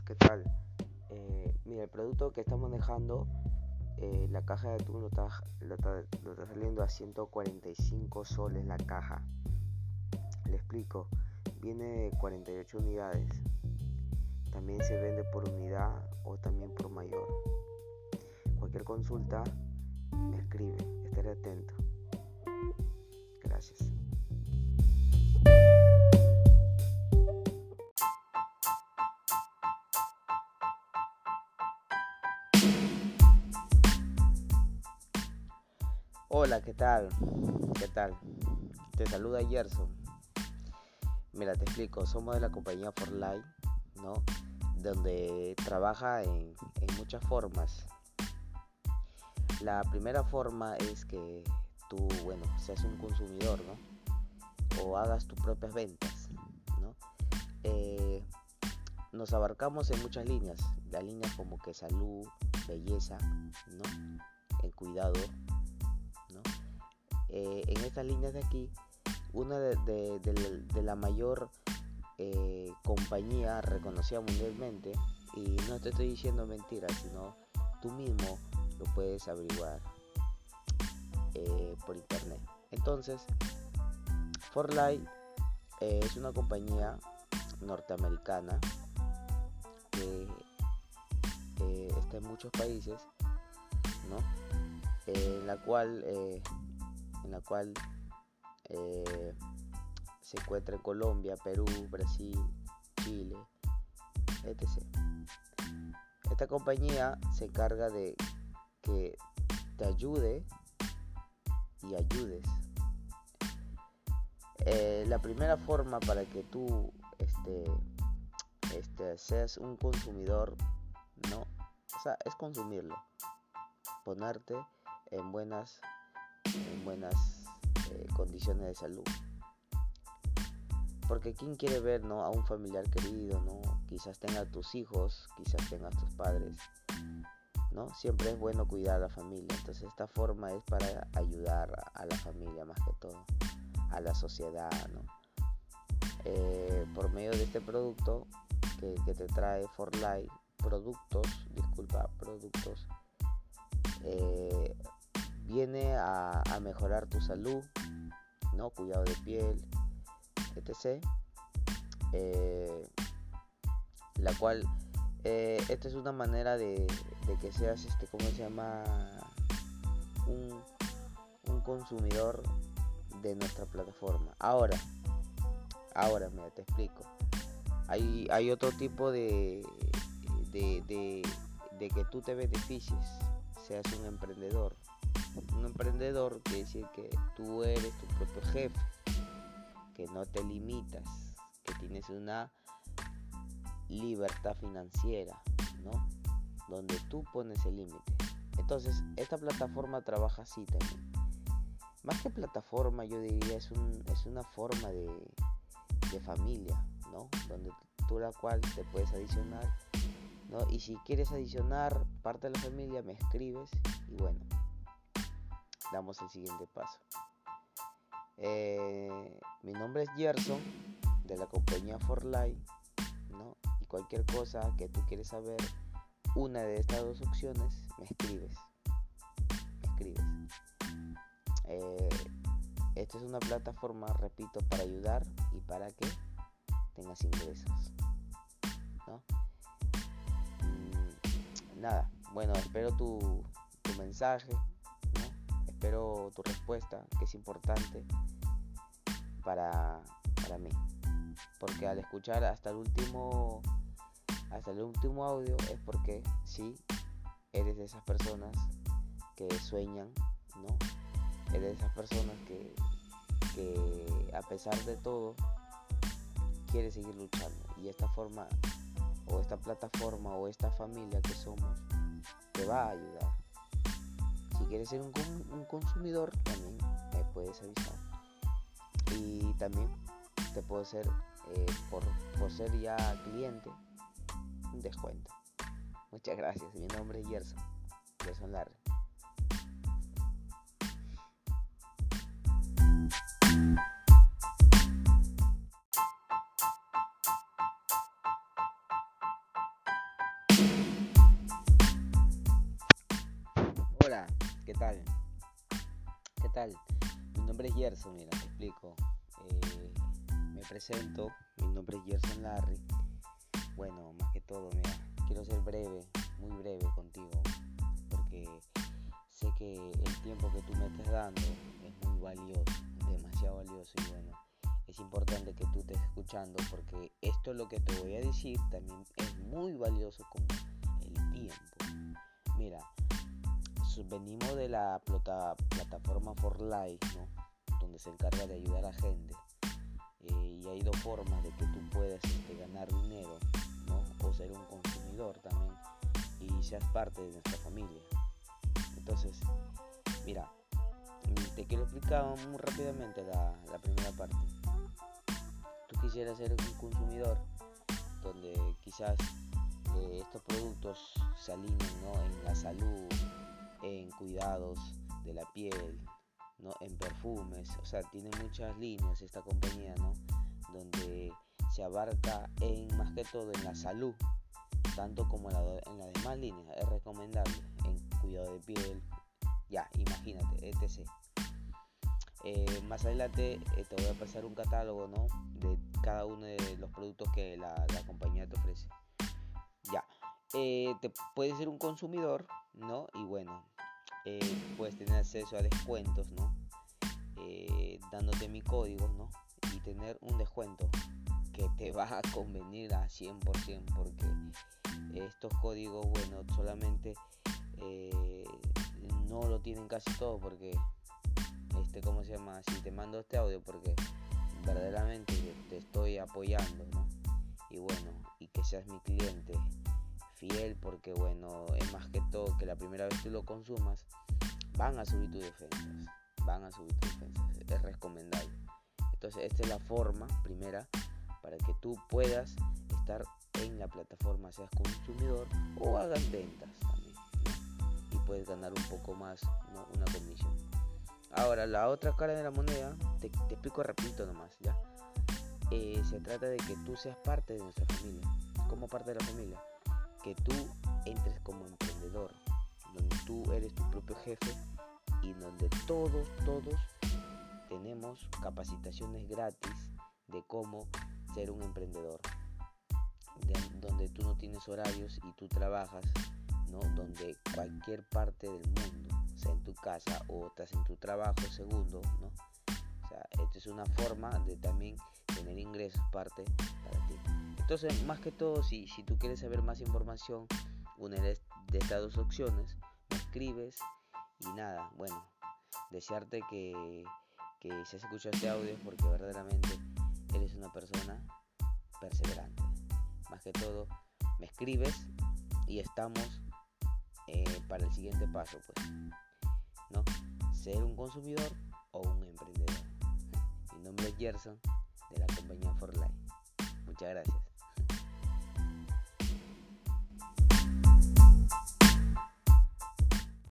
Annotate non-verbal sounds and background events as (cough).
¿qué tal? Eh, mira, el producto que estamos manejando, eh, la caja de atún lo está, lo, está, saliendo a 145 soles la caja. Le explico, viene de 48 unidades. También se vende por unidad o también por mayor. Cualquier consulta, me escribe, estaré atento. Gracias. Hola, ¿qué tal? ¿Qué tal? Te saluda Gerson. Mira, te explico, somos de la compañía For Life, ¿no? Donde trabaja en, muchas formas. La primera forma es que tú, bueno, seas un consumidor, ¿no? O hagas tus propias ventas, ¿no? Eh, nos abarcamos en muchas líneas, las líneas como que salud, belleza, ¿no? El cuidado, eh, en estas líneas de aquí, una de, la mayor eh, compañía reconocida mundialmente, y no te estoy diciendo mentiras, sino tú mismo lo puedes averiguar eh, por internet. Entonces, Forlight es una compañía norteamericana que está en muchos países, ¿no? en la cual en la cual eh, se encuentra en Colombia, Perú, Brasil, Chile, etc. Esta compañía se encarga de que te ayude y ayudes. Eh, la primera forma para que tú este, este, seas un consumidor, no, o sea, es consumirlo, ponerte en buenas en buenas eh, condiciones de salud. Porque quién quiere ver ¿no? a un familiar querido, ¿no? quizás tenga tus hijos, quizás tenga tus padres, ¿no? Siempre es bueno cuidar a la familia. Entonces esta forma es para ayudar a la familia más que todo, a la sociedad, ¿no? Eh, por medio de este producto que, te trae For Life, productos, disculpa, productos, eh, viene a, mejorar tu salud, ¿no? Cuidado de piel, etc. Eh, la cual, eh, esta es una manera de, que seas, este, ¿cómo se llama? Un, consumidor de nuestra plataforma. Ahora, ahora, mira, te explico. Hay, hay otro tipo de, de, de que tú te beneficies, seas un emprendedor. Un emprendedor quiere decir que tú eres tu propio jefe, que no te limitas, que tienes una libertad financiera, ¿no? Donde tú pones el límite. Entonces, esta plataforma trabaja así también. Más que plataforma, yo diría, es, es una forma de, de familia, ¿no? Donde tú la cual te puedes adicionar, ¿no? Y si quieres adicionar parte de la familia, me escribes y bueno, damos el siguiente paso. Eh, mi nombre es Gerson de la compañía For Life, ¿no? Y cualquier cosa que tú quieres saber, una de estas dos opciones, me escribes. Me escribes. Eh, esta es una plataforma, repito, para ayudar y para que tengas ingresos. ¿no? Mm, nada, bueno, espero tu, tu mensaje espero tu respuesta, que es importante para, para mí. Porque al escuchar hasta el último hasta el último audio es porque sí eres de esas personas que sueñan, ¿no? Eres de esas personas que, que a pesar de todo quiere seguir luchando. Y esta forma, o esta plataforma, o esta familia que somos, te va a ayudar si quieres ser un, consumidor, también me puedes avisar. Y también te puedo hacer, eh, por, ser ya cliente, un descuento. Muchas gracias. Mi nombre es Gerson. Gerson Larry. Tal? ¿Qué tal? Mi nombre es Gerson, mira, te explico. Eh, me presento, mi nombre es Gerson Larry. Bueno, más que todo, mira, quiero ser breve, muy breve contigo, porque sé que el tiempo que tú me estás dando es muy valioso, demasiado valioso y bueno, es importante que tú estés escuchando porque esto es lo que te voy a decir también es muy valioso como el tiempo. Mira, venimos de la plataforma For Life, donde se encarga de ayudar a gente. Eh, y hay dos formas de que tú puedes este, ganar dinero o ser un consumidor también y seas parte de nuestra familia. Entonces, mira, te quiero explicar muy rápidamente la, primera parte. Tú quisieras ser un consumidor donde quizás eh, estos productos se alineen en la salud, en cuidados de la piel, ¿no? en perfumes, o sea, tiene muchas líneas esta compañía, ¿no? donde se abarca en más que todo en la salud, tanto como en, las demás líneas, es recomendable en cuidado de piel, ya, imagínate, etc. Eh, más adelante eh, te voy a pasar un catálogo ¿no? de cada uno de los productos que la, compañía te ofrece. Ya, eh, te puedes ser un consumidor, ¿no? Y bueno, eh, puedes tener acceso a descuentos, ¿no? Eh, dándote mi código, ¿no? Y tener un descuento que te va a convenir a 100% porque estos códigos, bueno, solamente eh, no lo tienen casi todos porque, este, ¿cómo se llama? Si te mando este audio porque verdaderamente te estoy apoyando, ¿no? Y bueno, y que seas mi cliente fiel porque bueno, es más que todo que la primera vez que lo consumas, van a subir tus defensas, van a subir tus defensas, es recomendable. Entonces esta es la forma primera para que tú puedas estar en la plataforma, seas consumidor o hagas ventas también. Y puedes ganar un poco más, ¿no? una comisión. Ahora, la otra cara de la moneda, te, explico rapidito nomás, ¿ya? Eh, se trata de que tú seas parte de nuestra familia. como parte de la familia? Que tú entres como emprendedor, donde tú eres tu propio jefe y donde todos, todos tenemos capacitaciones gratis de cómo ser un emprendedor, donde tú no tienes horarios y tú trabajas, ¿no? donde cualquier parte del mundo, sea en tu casa o estás en tu trabajo segundo, ¿no? O sea, esta es una forma de también tener ingresos parte. Entonces, más que todo, si, si tú quieres saber más información, una de estas dos opciones, me escribes y nada, bueno, desearte que, que si has escuchado este audio porque verdaderamente eres una persona perseverante. Más que todo, me escribes y estamos eh, para el siguiente paso, pues, ¿no? Ser un consumidor o un emprendedor. (laughs) Mi nombre es Gerson de la compañía For Life. Muchas gracias.